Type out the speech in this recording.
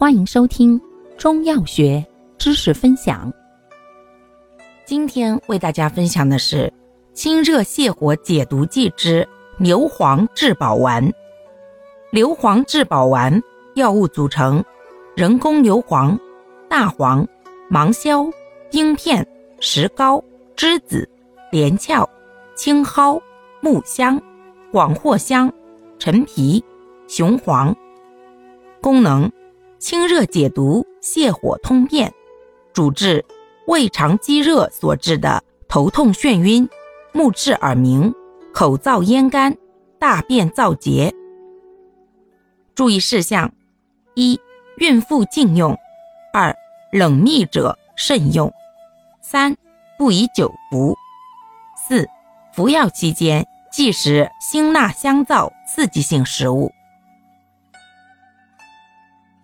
欢迎收听中药学知识分享。今天为大家分享的是清热泻火解毒剂之硫磺质保丸。硫磺质保丸药物组成：人工牛黄、大黄、芒硝、冰片、石膏、栀子、连翘、青蒿、木香、广藿香、陈皮、雄黄。功能：清热解毒、泻火通便，主治胃肠积热所致的头痛眩晕、目赤耳鸣、口燥咽干、大便燥结。注意事项：一、孕妇禁用；二、冷秘者慎用；三、不宜久服；四、服药期间忌食辛辣香燥刺激性食物。